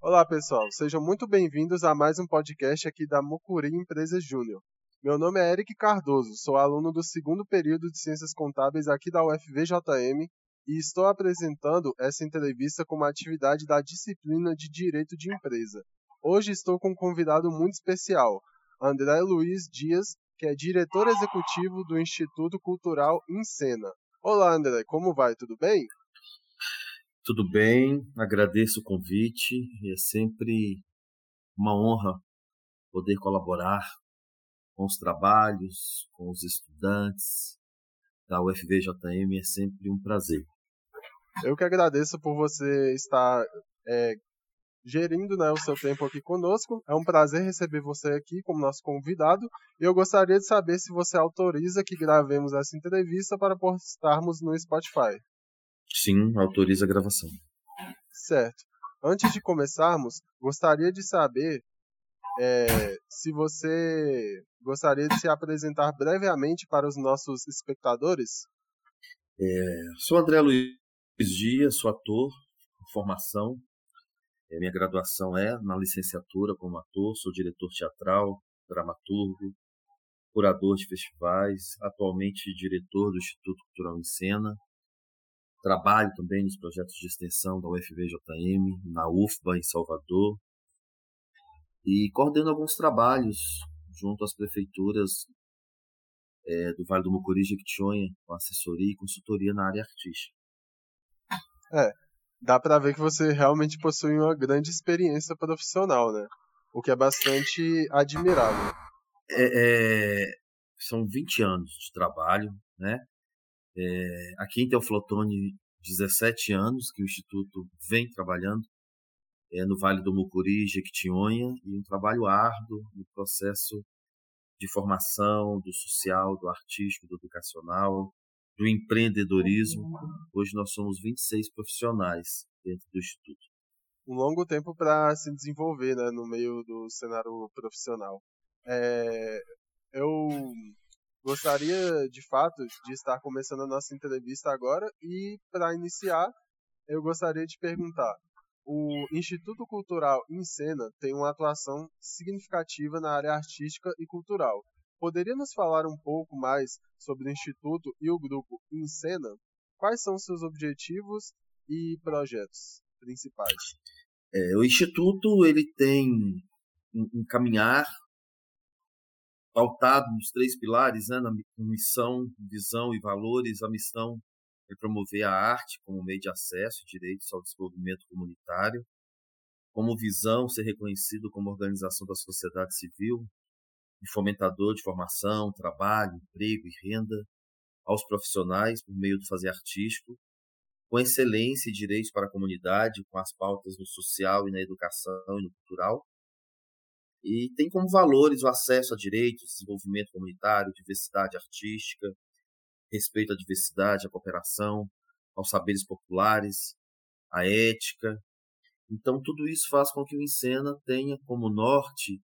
Olá pessoal, sejam muito bem-vindos a mais um podcast aqui da Mucuri Empresas Júnior. Meu nome é Eric Cardoso, sou aluno do segundo período de Ciências Contábeis aqui da UFVJM e estou apresentando essa entrevista como atividade da disciplina de Direito de Empresa. Hoje estou com um convidado muito especial, André Luiz Dias, que é diretor executivo do Instituto Cultural Encena. Olá André, como vai? Tudo bem? Tudo bem, agradeço o convite. É sempre uma honra poder colaborar com os trabalhos, com os estudantes da UFVJM. É sempre um prazer. Eu que agradeço por você estar é, gerindo né, o seu tempo aqui conosco. É um prazer receber você aqui como nosso convidado. E eu gostaria de saber se você autoriza que gravemos essa entrevista para postarmos no Spotify. Sim, autoriza a gravação. Certo. Antes de começarmos, gostaria de saber é, se você gostaria de se apresentar brevemente para os nossos espectadores. É, sou André Luiz Dias, sou ator, formação. É, minha graduação é na licenciatura como ator, sou diretor teatral, dramaturgo, curador de festivais, atualmente diretor do Instituto Cultural em Cena, Trabalho também nos projetos de extensão da UFVJM, na UFBA em Salvador, e coordeno alguns trabalhos junto às prefeituras é, do Vale do Mucuri e Jequitinhonha, com assessoria e consultoria na área artística. É, dá para ver que você realmente possui uma grande experiência profissional, né? O que é bastante admirável. É, é, são 20 anos de trabalho, né? É, aqui em Teoflotone, 17 anos que o Instituto vem trabalhando é, no Vale do Mucuri, Jequitinhonha, e um trabalho árduo no processo de formação do social, do artístico, do educacional, do empreendedorismo. Hoje nós somos 26 profissionais dentro do Instituto. Um longo tempo para se desenvolver né, no meio do cenário profissional. É, eu Gostaria, de fato, de estar começando a nossa entrevista agora e, para iniciar, eu gostaria de perguntar: o Instituto Cultural Encena tem uma atuação significativa na área artística e cultural. Poderia nos falar um pouco mais sobre o Instituto e o grupo Encena? Quais são seus objetivos e projetos principais? É, o Instituto ele tem um caminhar pautado nos três pilares, né, na missão, visão e valores. A missão é promover a arte como meio de acesso e direitos ao desenvolvimento comunitário. Como visão, ser reconhecido como organização da sociedade civil e fomentador de formação, trabalho, emprego e renda aos profissionais por meio do fazer artístico, com excelência e direitos para a comunidade, com as pautas no social e na educação e no cultural, e tem como valores o acesso a direitos, desenvolvimento comunitário, diversidade artística, respeito à diversidade, à cooperação, aos saberes populares, à ética. Então, tudo isso faz com que o Encena tenha como norte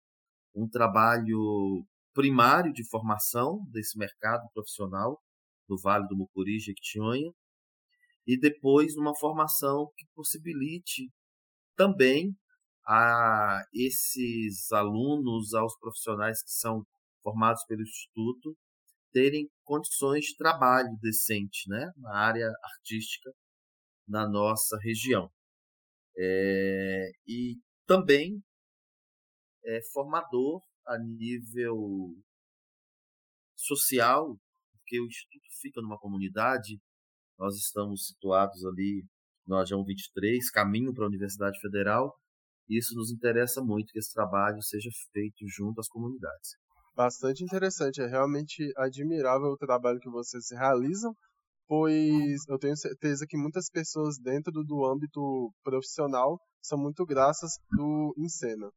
um trabalho primário de formação desse mercado profissional no Vale do Mucuri, Jequitinhonha, e depois uma formação que possibilite também a esses alunos, aos profissionais que são formados pelo Instituto, terem condições de trabalho decente né, na área artística na nossa região. É, e também é formador a nível social, porque o Instituto fica numa comunidade, nós estamos situados ali no Ajão 23, caminho para a Universidade Federal, isso nos interessa muito que esse trabalho seja feito junto às comunidades. Bastante interessante, é realmente admirável o trabalho que vocês realizam, pois eu tenho certeza que muitas pessoas dentro do âmbito profissional são muito graças do Encena.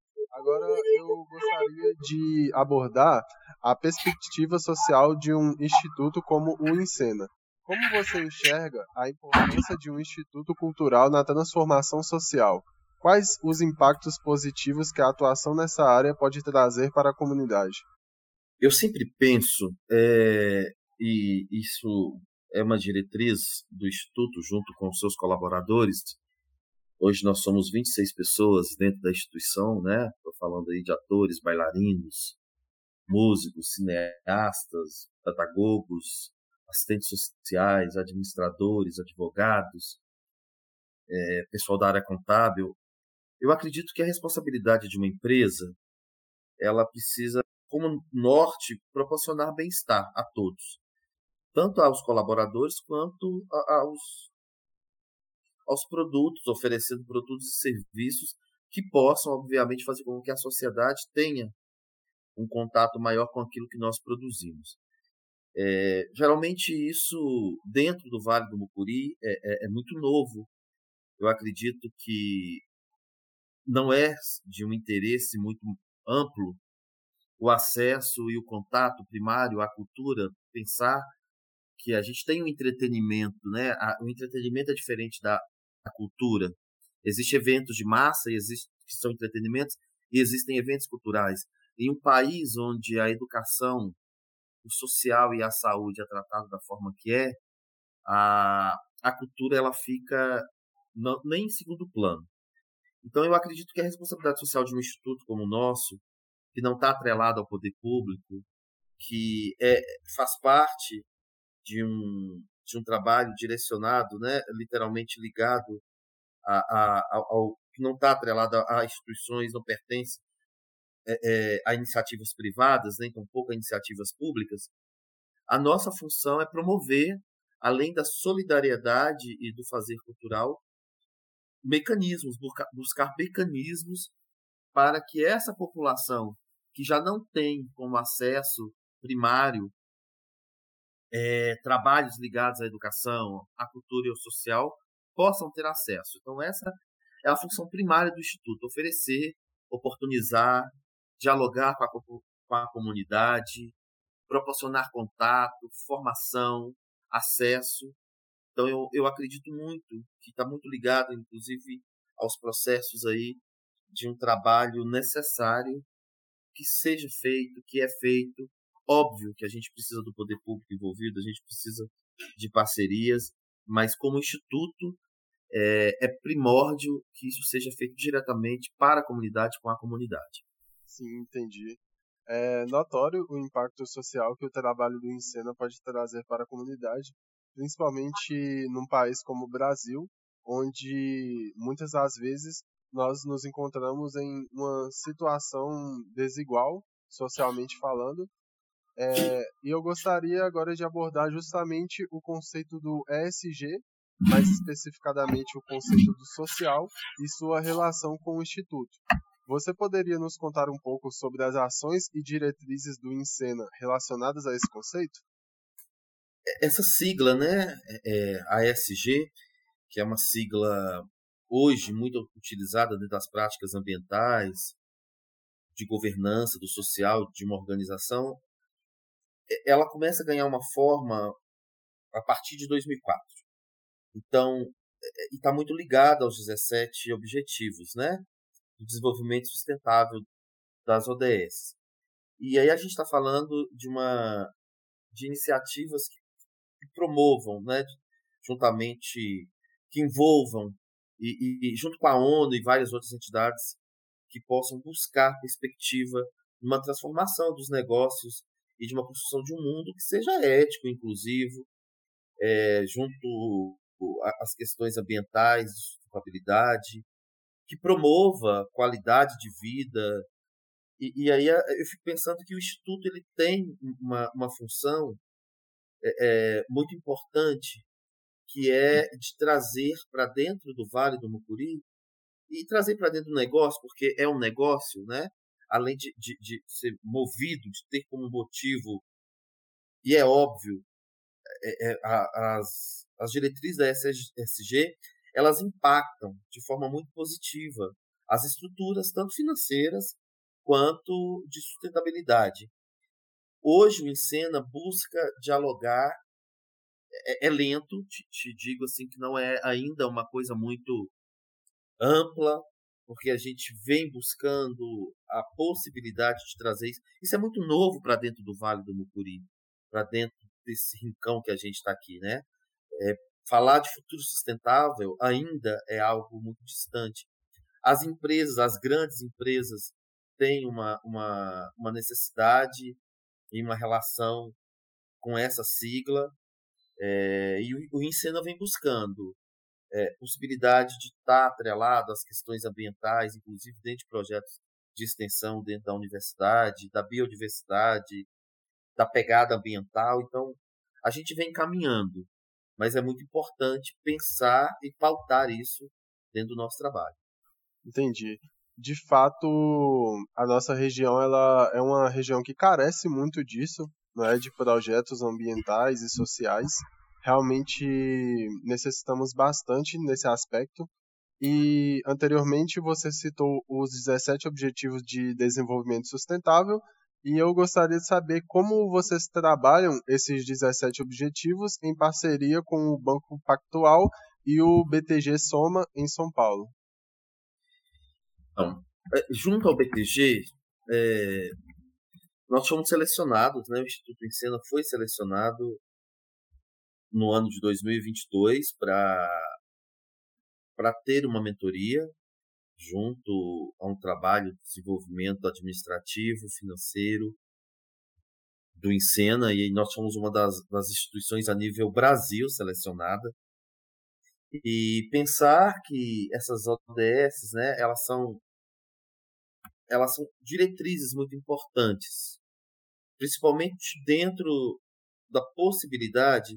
Agora eu gostaria de abordar a perspectiva social de um instituto como o Encena. Como você enxerga a importância de um instituto cultural na transformação social? Quais os impactos positivos que a atuação nessa área pode trazer para a comunidade? Eu sempre penso é, e isso é uma diretriz do Instituto junto com seus colaboradores. Hoje nós somos 26 pessoas dentro da instituição, né? Estou falando aí de atores, bailarinos, músicos, cineastas, pedagogos, assistentes sociais, administradores, advogados, é, pessoal da área contábil. Eu acredito que a responsabilidade de uma empresa, ela precisa, como norte, proporcionar bem-estar a todos, tanto aos colaboradores quanto aos, aos produtos, oferecendo produtos e serviços que possam, obviamente, fazer com que a sociedade tenha um contato maior com aquilo que nós produzimos. É, geralmente isso dentro do Vale do Mucuri é, é, é, muito novo. Eu acredito que não é de um interesse muito amplo o acesso e o contato primário à cultura, pensar que a gente tem um entretenimento, né? O entretenimento é diferente da, da cultura. Existem eventos de massa, existe, que são entretenimentos, e existem eventos culturais. Em um país onde a educação o social e a saúde é tratado da forma que é, a, a cultura ela fica não, nem em segundo plano. Então eu acredito que a responsabilidade social de um instituto como o nosso, que não está atrelado ao poder público, que é, faz parte de um, de um trabalho direcionado, né, literalmente ligado a, a, ao que não está atrelado a, instituições, não pertence é, é, a iniciativas privadas, nem né, tampouco a iniciativas públicas, a nossa função é promover, além da solidariedade e do fazer cultural, mecanismos, buscar mecanismos para que essa população que já não tem como acesso primário é, trabalhos ligados à educação, à cultura e ao social possam ter acesso. Então essa é a função primária do Instituto, oferecer, oportunizar, dialogar com a, com a comunidade, proporcionar contato, formação, acesso. Então eu, eu acredito muito que está muito ligado, inclusive, aos processos aí de um trabalho necessário que seja feito, que é feito. Óbvio que a gente precisa do poder público envolvido, a gente precisa de parcerias, mas como instituto é, é primórdio que isso seja feito diretamente para a comunidade, com a comunidade. Sim, entendi. É notório o impacto social que o trabalho do Encena pode trazer para a comunidade, principalmente num país como o Brasil, onde muitas das vezes nós nos encontramos em uma situação desigual, socialmente falando. É, e eu gostaria agora de abordar justamente o conceito do ESG, mais especificadamente o conceito do social e sua relação com o Instituto. Você poderia nos contar um pouco sobre as ações e diretrizes do Encena relacionadas a esse conceito? Essa sigla, né, é, é ASG, que é uma sigla hoje muito utilizada dentro das práticas ambientais, de governança, do social, de uma organização, ela começa a ganhar uma forma a partir de 2004. Então, e está muito ligada aos 17 objetivos, né? do desenvolvimento sustentável das ODS. E aí a gente está falando de uma de iniciativas que, que promovam, né, juntamente que envolvam e, e, junto com a ONU e várias outras entidades que possam buscar perspectiva numa transformação dos negócios e de uma construção de um mundo que seja ético, inclusivo, é, junto às questões ambientais, de sustentabilidade, que promova qualidade de vida. E, e, aí eu fico pensando que o Instituto ele tem uma, uma função é, é, muito importante, que é de trazer para dentro do Vale do Mucuri e trazer para dentro do negócio, porque é um negócio, né? Além de, de, de ser movido, de ter como motivo, e é óbvio, é, é, as, as diretrizes da SG elas impactam de forma muito positiva as estruturas, tanto financeiras quanto de sustentabilidade. Hoje o Encena busca dialogar, é, é lento, te, te, digo assim que não é ainda uma coisa muito ampla, porque a gente vem buscando a possibilidade de trazer isso. Isso é muito novo para dentro do Vale do Mucuri, para dentro desse rincão que a gente está aqui, né? É, falar de futuro sustentável ainda é algo muito distante. As empresas, as grandes empresas, têm uma, uma, uma necessidade e uma relação com essa sigla, é, e o, o Encena vem buscando é, possibilidade de estar atrelado às questões ambientais, inclusive dentro de projetos de extensão dentro da universidade, da biodiversidade, da pegada ambiental. Então, a gente vem caminhando, mas é muito importante pensar e pautar isso dentro do nosso trabalho. Entendi. De fato, a nossa região ela é uma região que carece muito disso, não é, de projetos ambientais e sociais. Realmente necessitamos bastante nesse aspecto. E anteriormente você citou os 17 Objetivos de Desenvolvimento Sustentável, e eu gostaria de saber como vocês trabalham esses 17 objetivos em parceria com o Banco Pactual e o BTG Soma em São Paulo. Então, junto ao BTG, é, nós fomos selecionados, né, o Instituto Encena foi selecionado no ano de 2022 para ter uma mentoria junto a um trabalho de desenvolvimento administrativo, financeiro do Encena, e nós fomos uma das, das instituições a nível Brasil selecionada. E pensar que essas ODS, né, elas são elas são diretrizes muito importantes, principalmente dentro da possibilidade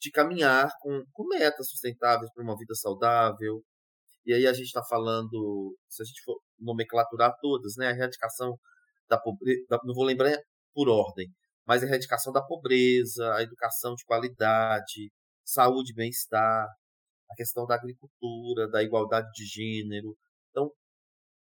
de caminhar com, com metas sustentáveis para uma vida saudável. E aí a gente está falando, se a gente for nomenclaturar todas, né, a erradicação da pobreza, não vou lembrar por ordem, mas a erradicação da pobreza, a educação de qualidade, saúde e bem-estar, a questão da agricultura, da igualdade de gênero. Então,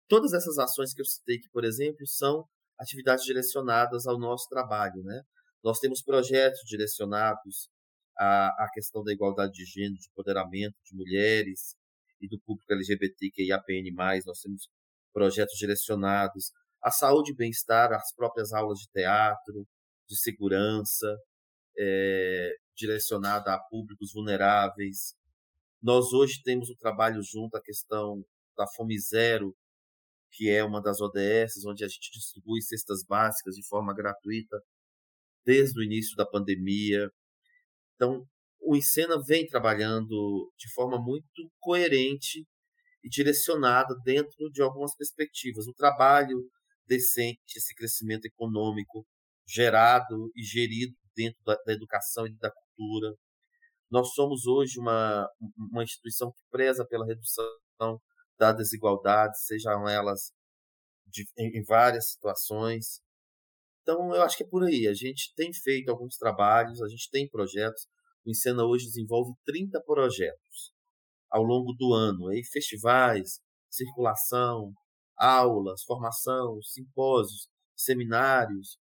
todas essas ações que eu citei aqui, por exemplo, são atividades direcionadas ao nosso trabalho, né? Nós temos projetos direcionados à, à questão da igualdade de gênero, de empoderamento de mulheres e do público LGBTQIAPN+. Nós temos projetos direcionados à saúde e bem-estar, às próprias aulas de teatro, de segurança, é, direcionada a públicos vulneráveis. Nós hoje temos um trabalho junto à questão da fome zero, que é uma das ODS, onde a gente distribui cestas básicas de forma gratuita desde o início da pandemia. Então, o Encena vem trabalhando de forma muito coerente e direcionada dentro de algumas perspectivas. O trabalho decente, esse crescimento econômico gerado e gerido dentro da, da educação e da cultura. Nós somos hoje uma, uma instituição que preza pela redução da desigualdade, sejam elas de, em, em várias situações. Então, eu acho que é por aí. A gente tem feito alguns trabalhos, a gente tem projetos. O Encena hoje desenvolve 30 projetos ao longo do ano, aí festivais, circulação, aulas, formação, simpósios, seminários,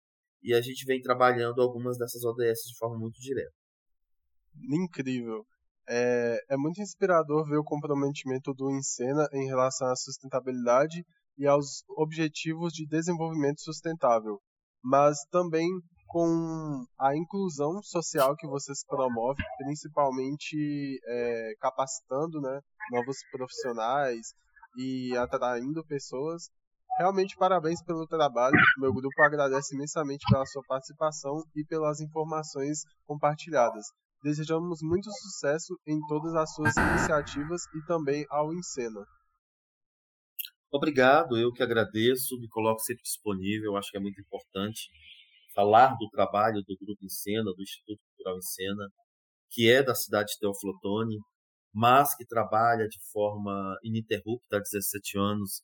e a gente vem trabalhando algumas dessas ODS de forma muito direta. Incrível. É, é muito inspirador ver o comprometimento do Encena em relação à sustentabilidade e aos objetivos de desenvolvimento sustentável, mas também com a inclusão social que vocês promovem, principalmente é, capacitando né, novos profissionais e atraindo pessoas. Realmente parabéns pelo trabalho. Meu grupo agradece imensamente pela sua participação e pelas informações compartilhadas. Desejamos muito sucesso em todas as suas iniciativas e também ao Encena. Obrigado, eu que agradeço, me coloco sempre disponível, acho que é muito importante falar do trabalho do Grupo Encena, do Instituto Cultural Encena, que é da cidade de Teoflotone, mas que trabalha de forma ininterrupta há 17 anos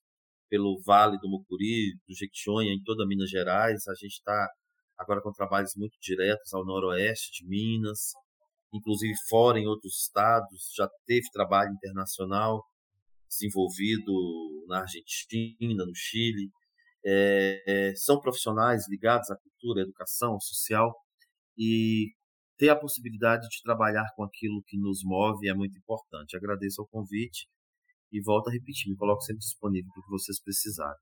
pelo Vale do Mucuri, do Jequitinhonha, em toda Minas Gerais. A gente está agora com trabalhos muito diretos ao noroeste de Minas, inclusive fora em outros estados, já teve trabalho internacional desenvolvido na Argentina, no Chile. É, é, são profissionais ligados à cultura, à educação, social e ter a possibilidade de trabalhar com aquilo que nos move é muito importante. Agradeço ao convite e volto a repetir, me coloco sempre disponível para o que vocês precisarem.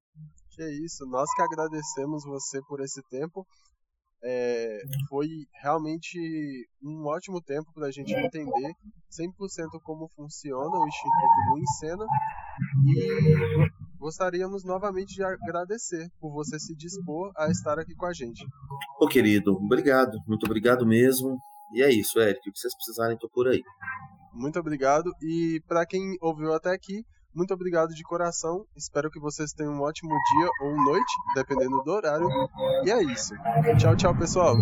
Que isso, nós que agradecemos você por esse tempo É, foi realmente um ótimo tempo para a gente entender 100% como funciona o Instituto do Encena e gostaríamos novamente de agradecer por você se dispor a estar aqui com a gente. Ô querido, obrigado, muito obrigado mesmo. E é isso, Eric, o que vocês precisarem, tô por aí. Muito obrigado e para quem ouviu até aqui, muito obrigado de coração. Espero que vocês tenham um ótimo dia ou noite, dependendo do horário. E é isso. Tchau, tchau, pessoal.